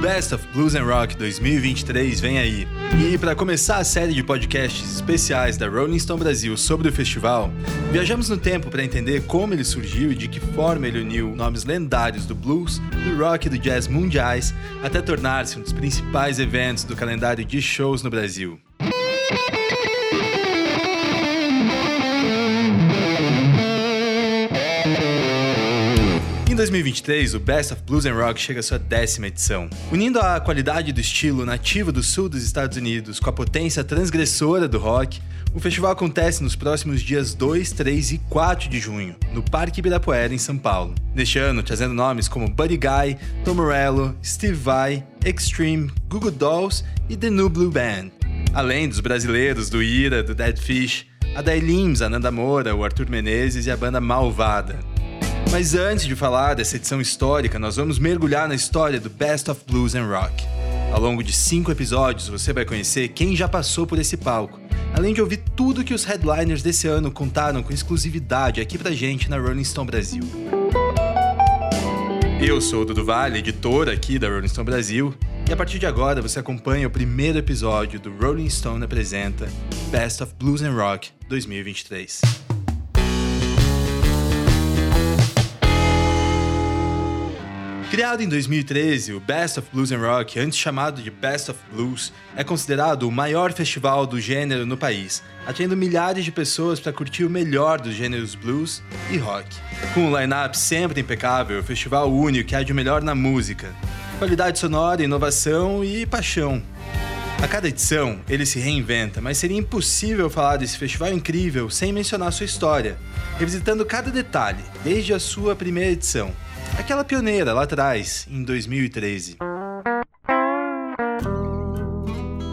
Best of Blues and Rock 2023 vem aí. E para começar a série de podcasts especiais da Rolling Stone Brasil sobre o festival, viajamos no tempo para entender como ele surgiu e de que forma ele uniu nomes lendários do blues, do rock e do jazz mundiais até tornar-se um dos principais eventos do calendário de shows no Brasil. 2023, o Best of Blues and Rock chega à sua décima edição. Unindo a qualidade do estilo nativo do sul dos Estados Unidos com a potência transgressora do rock, o festival acontece nos próximos dias 2, 3 e 4 de junho, no Parque Ibirapuera, em São Paulo. Neste ano, trazendo nomes como Buddy Guy, Tom Morello, Steve Vai, Extreme, Google Dolls e The New Blue Band. Além dos brasileiros do Ira, do Dead Fish, a Day Lims, a Nanda Moura, o Arthur Menezes e a banda Malvada. Mas antes de falar dessa edição histórica, nós vamos mergulhar na história do Best of Blues and Rock. Ao longo de cinco episódios, você vai conhecer quem já passou por esse palco, além de ouvir tudo que os headliners desse ano contaram com exclusividade aqui pra gente na Rolling Stone Brasil. Eu sou o Dudu Vale, editor aqui da Rolling Stone Brasil, e a partir de agora você acompanha o primeiro episódio do Rolling Stone apresenta Best of Blues and Rock 2023. Criado em 2013, o Best of Blues and Rock, antes chamado de Best of Blues, é considerado o maior festival do gênero no país, atraindo milhares de pessoas para curtir o melhor dos gêneros blues e rock. Com um line-up sempre impecável, o festival une o que há de melhor na música: qualidade sonora, inovação e paixão. A cada edição, ele se reinventa, mas seria impossível falar desse festival incrível sem mencionar sua história, revisitando cada detalhe, desde a sua primeira edição. Aquela pioneira lá atrás, em 2013.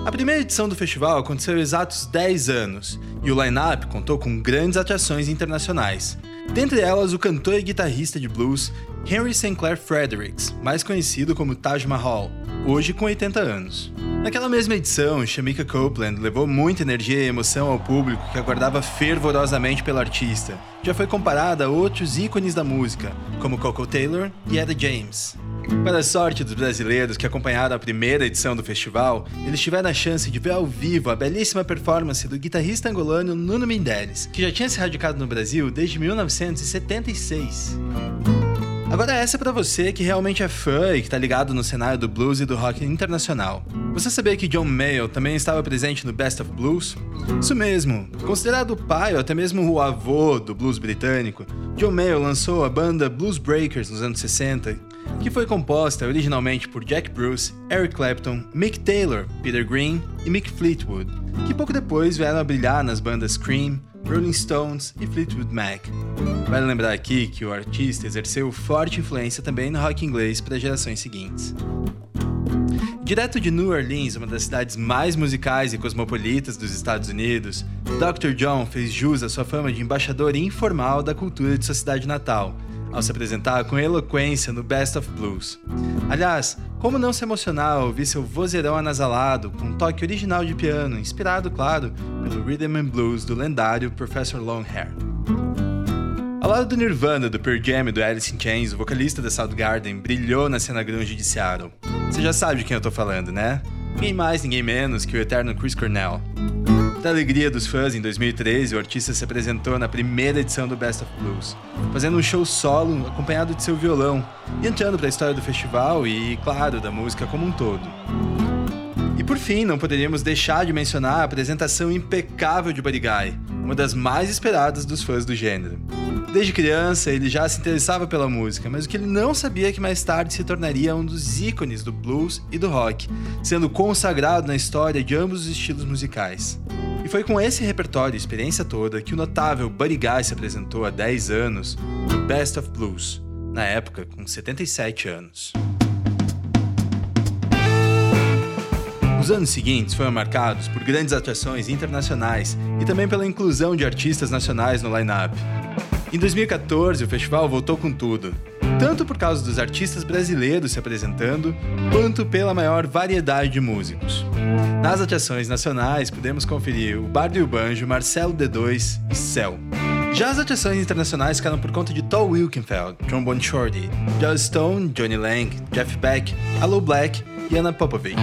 A primeira edição do festival aconteceu exatos 10 anos e o line-up contou com grandes atrações internacionais. Dentre elas, o cantor e guitarrista de blues Henry Sinclair Fredericks, mais conhecido como Taj Mahal, hoje com 80 anos. Naquela mesma edição, Shamika Copeland levou muita energia e emoção ao público que aguardava fervorosamente pela artista. Já foi comparada a outros ícones da música, como Coco Taylor e Etta James. Para a sorte dos brasileiros que acompanharam a primeira edição do festival, eles tiveram a chance de ver ao vivo a belíssima performance do guitarrista angolano Nuno Mendes, que já tinha se radicado no Brasil desde 1976. Agora essa é para você que realmente é fã e que tá ligado no cenário do blues e do rock internacional. Você sabia que John Mayall também estava presente no Best of Blues? Isso mesmo. Considerado o pai ou até mesmo o avô do blues britânico, John Mayall lançou a banda Blues Breakers nos anos 60, que foi composta originalmente por Jack Bruce, Eric Clapton, Mick Taylor, Peter Green e Mick Fleetwood, que pouco depois vieram a brilhar nas bandas Cream, Rolling Stones e Fleetwood Mac. Vale lembrar aqui que o artista exerceu forte influência também no rock inglês para gerações seguintes. Direto de New Orleans, uma das cidades mais musicais e cosmopolitas dos Estados Unidos, Dr. John fez jus à sua fama de embaixador informal da cultura de sua cidade natal, ao se apresentar com eloquência no Best of Blues. Aliás, como não se emocionar ao ouvir seu vozeirão anasalado, com um toque original de piano, inspirado, claro, pelo Rhythm and Blues do lendário Professor Longhair. Ao lado do Nirvana, do Pearl Jam e do Alice in Chains, o vocalista da Soundgarden brilhou na cena grunge de Seattle. Você já sabe de quem eu tô falando, né? Ninguém mais, ninguém menos que o eterno Chris Cornell. Da alegria dos fãs, em 2013, o artista se apresentou na primeira edição do Best of Blues, fazendo um show solo acompanhado de seu violão e entrando para a história do festival e, claro, da música como um todo. E por fim, não poderíamos deixar de mencionar a apresentação impecável de Buddy Guy, uma das mais esperadas dos fãs do gênero. Desde criança, ele já se interessava pela música, mas o que ele não sabia é que mais tarde se tornaria um dos ícones do blues e do rock, sendo consagrado na história de ambos os estilos musicais. E foi com esse repertório e experiência toda que o notável Buddy Guy se apresentou há 10 anos no Best of Blues, na época com 77 anos. Os anos seguintes foram marcados por grandes atrações internacionais e também pela inclusão de artistas nacionais no line-up. Em 2014, o festival voltou com tudo, tanto por causa dos artistas brasileiros se apresentando, quanto pela maior variedade de músicos. Nas atrações nacionais, podemos conferir o Bardo e o Banjo, Marcelo D2 e Cell. Já as atrações internacionais ficaram por conta de Tom Wilkenfeld, Bon Shorty, Joe Stone, Johnny Lang, Jeff Beck, Hello Black e Anna Popovich.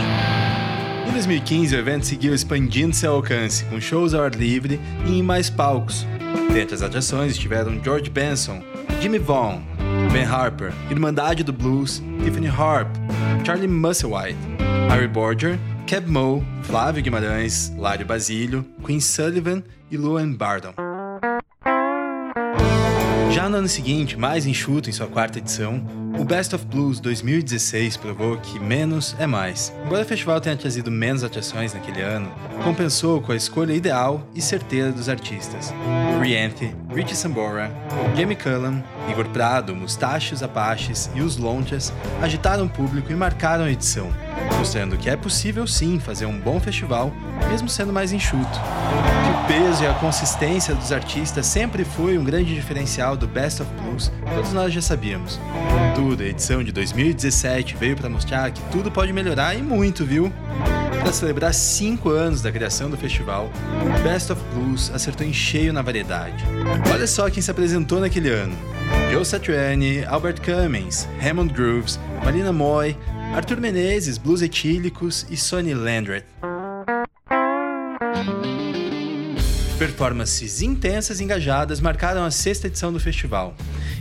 Em 2015, o evento seguiu expandindo seu alcance, com shows ao ar livre e em mais palcos. Dentre as atrações estiveram George Benson, Jimmy Vaughn, Ben Harper, Irmandade do Blues, Tiffany Harp, Charlie Musselwhite, Harry Borger, Keb Mo, Flávio Guimarães, Lário Basílio, Queen Sullivan e Luan Bardon. Já no ano seguinte, mais enxuto em sua quarta edição, o Best of Blues 2016 provou que menos é mais. Embora o festival tenha trazido menos atrações naquele ano, compensou com a escolha ideal e certeira dos artistas. Rianthi, Richie Sambora, Jamie Cullum, Igor Prado, Mustachos Apaches e os Lonchas agitaram o público e marcaram a edição, mostrando que é possível sim fazer um bom festival, mesmo sendo mais enxuto. Que o peso e a consistência dos artistas sempre foi um grande diferencial do Best of Blues, todos nós já sabíamos. Tudo, a edição de 2017 veio para mostrar que tudo pode melhorar e muito, viu? Para celebrar 5 anos da criação do festival, o Best of Blues acertou em cheio na variedade. Olha só quem se apresentou naquele ano: Joe Satriani, Albert Cummings, Hammond Grooves, Marina Moy, Arthur Menezes, Blues Etílicos e Sonny Landreth. Performances intensas e engajadas marcaram a sexta edição do festival.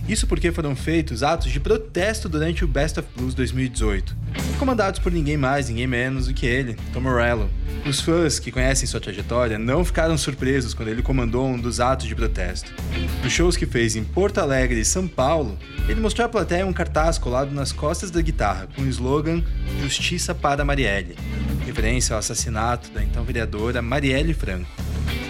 Isso porque foram feitos atos de protesto durante o Best of Blues 2018, comandados por ninguém mais, ninguém menos do que ele, Tom Morello. Os fãs que conhecem sua trajetória não ficaram surpresos quando ele comandou um dos atos de protesto. Nos shows que fez em Porto Alegre e São Paulo, ele mostrou à plateia um cartaz colado nas costas da guitarra com o slogan Justiça para Marielle, referência ao assassinato da então vereadora Marielle Franco.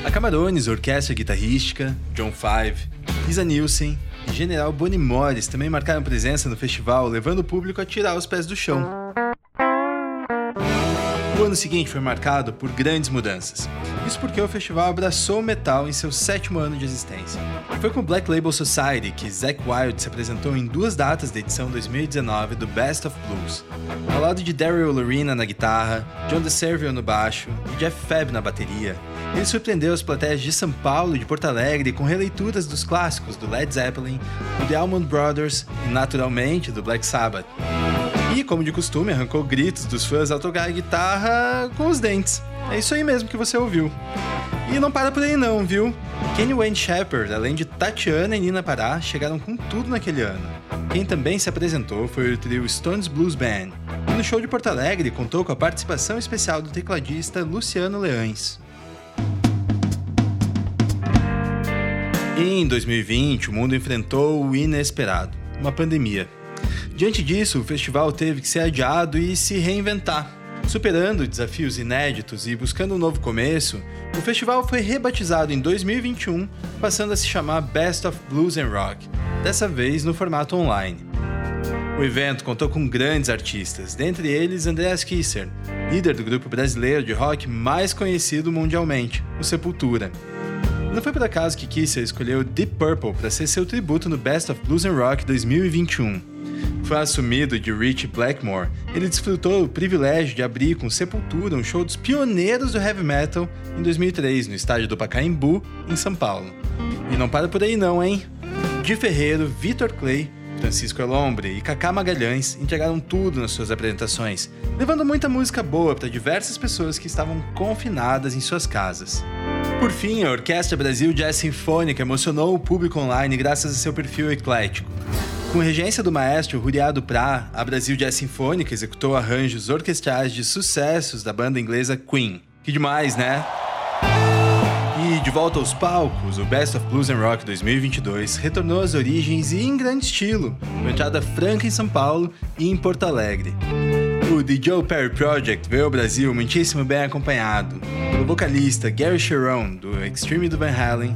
A Camarones, orquestra guitarrística, John Five, Lisa Nielsen e General Bonnie Morris também marcaram presença no festival, levando o público a tirar os pés do chão. O ano seguinte foi marcado por grandes mudanças. Isso porque o festival abraçou o metal em seu sétimo ano de existência. Foi com o Black Label Society que Zack Wild se apresentou em duas datas da edição 2019 do Best of Blues, ao lado de Daryl Lorena na guitarra, John DeServio no baixo e Jeff Febb na bateria. Ele surpreendeu as plateias de São Paulo e de Porto Alegre com releituras dos clássicos do Led Zeppelin, do The Allman Brothers e, naturalmente, do Black Sabbath. E, como de costume, arrancou gritos dos fãs ao tocar a guitarra com os dentes. É isso aí mesmo que você ouviu. E não para por aí não, viu? Kenny Wayne Shepherd, além de Tatiana e Nina Pará, chegaram com tudo naquele ano. Quem também se apresentou foi o trio Stones Blues Band. E no show de Porto Alegre contou com a participação especial do tecladista Luciano Leães. Em 2020, o mundo enfrentou o inesperado, uma pandemia. Diante disso, o festival teve que ser adiado e se reinventar. Superando desafios inéditos e buscando um novo começo, o festival foi rebatizado em 2021, passando a se chamar Best of Blues and Rock, dessa vez no formato online. O evento contou com grandes artistas, dentre eles Andreas Kisser, líder do grupo brasileiro de rock mais conhecido mundialmente, o Sepultura. Não foi por acaso que Kisser escolheu Deep Purple para ser seu tributo no Best of Blues and Rock 2021 foi assumido de Rich Blackmore, ele desfrutou o privilégio de abrir com Sepultura um show dos pioneiros do heavy metal em 2003 no estádio do Pacaembu, em São Paulo. E não para por aí não, hein? Di Ferreiro, Vitor Clay, Francisco Elombre e Kaká Magalhães entregaram tudo nas suas apresentações, levando muita música boa para diversas pessoas que estavam confinadas em suas casas. Por fim, a Orquestra Brasil Jazz Sinfônica emocionou o público online graças a seu perfil eclético. Com regência do maestro Ruriado Pra, a Brasil Jazz Sinfônica executou arranjos orquestrais de sucessos da banda inglesa Queen. Que demais, né? E de volta aos palcos, o Best of Blues and Rock 2022 retornou às origens e em grande estilo, com entrada franca em São Paulo e em Porto Alegre. O The Joe Perry Project veio ao Brasil muitíssimo bem acompanhado pelo vocalista Gary Sharon, do Extreme do Van Halen,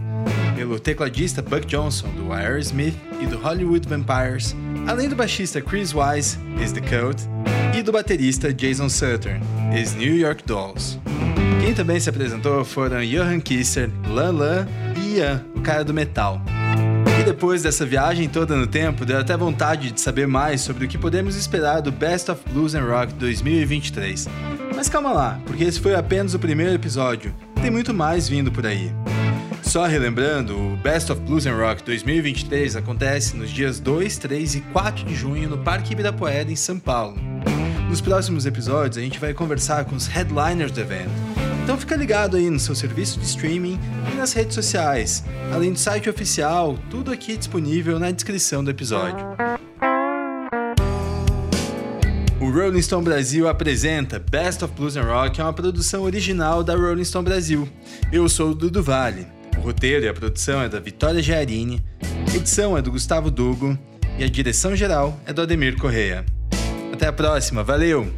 pelo tecladista Buck Johnson, do Aerosmith e do Hollywood Vampires, além do baixista Chris Wise, ex The Cult, e do baterista Jason Sutter, ex New York Dolls. Quem também se apresentou foram Johan Kisser, Lan Lan e Ian, o cara do metal. E depois dessa viagem toda no tempo, deu até vontade de saber mais sobre o que podemos esperar do Best of Blues and Rock 2023. Mas calma lá, porque esse foi apenas o primeiro episódio. Tem muito mais vindo por aí. Só relembrando, o Best of Blues and Rock 2023 acontece nos dias 2, 3 e 4 de junho no Parque Ibirapuera, em São Paulo. No Nos próximos episódios a gente vai conversar com os headliners do evento. Então fica ligado aí no seu serviço de streaming e nas redes sociais, além do site oficial, tudo aqui disponível na descrição do episódio. O Rolling Stone Brasil apresenta Best of Blues and Rock, é uma produção original da Rolling Stone Brasil. Eu sou o Dudu Vale. O roteiro e a produção é da Vitória Giarini, a edição é do Gustavo Dugo e a direção geral é do Ademir Correia. Até a próxima, valeu!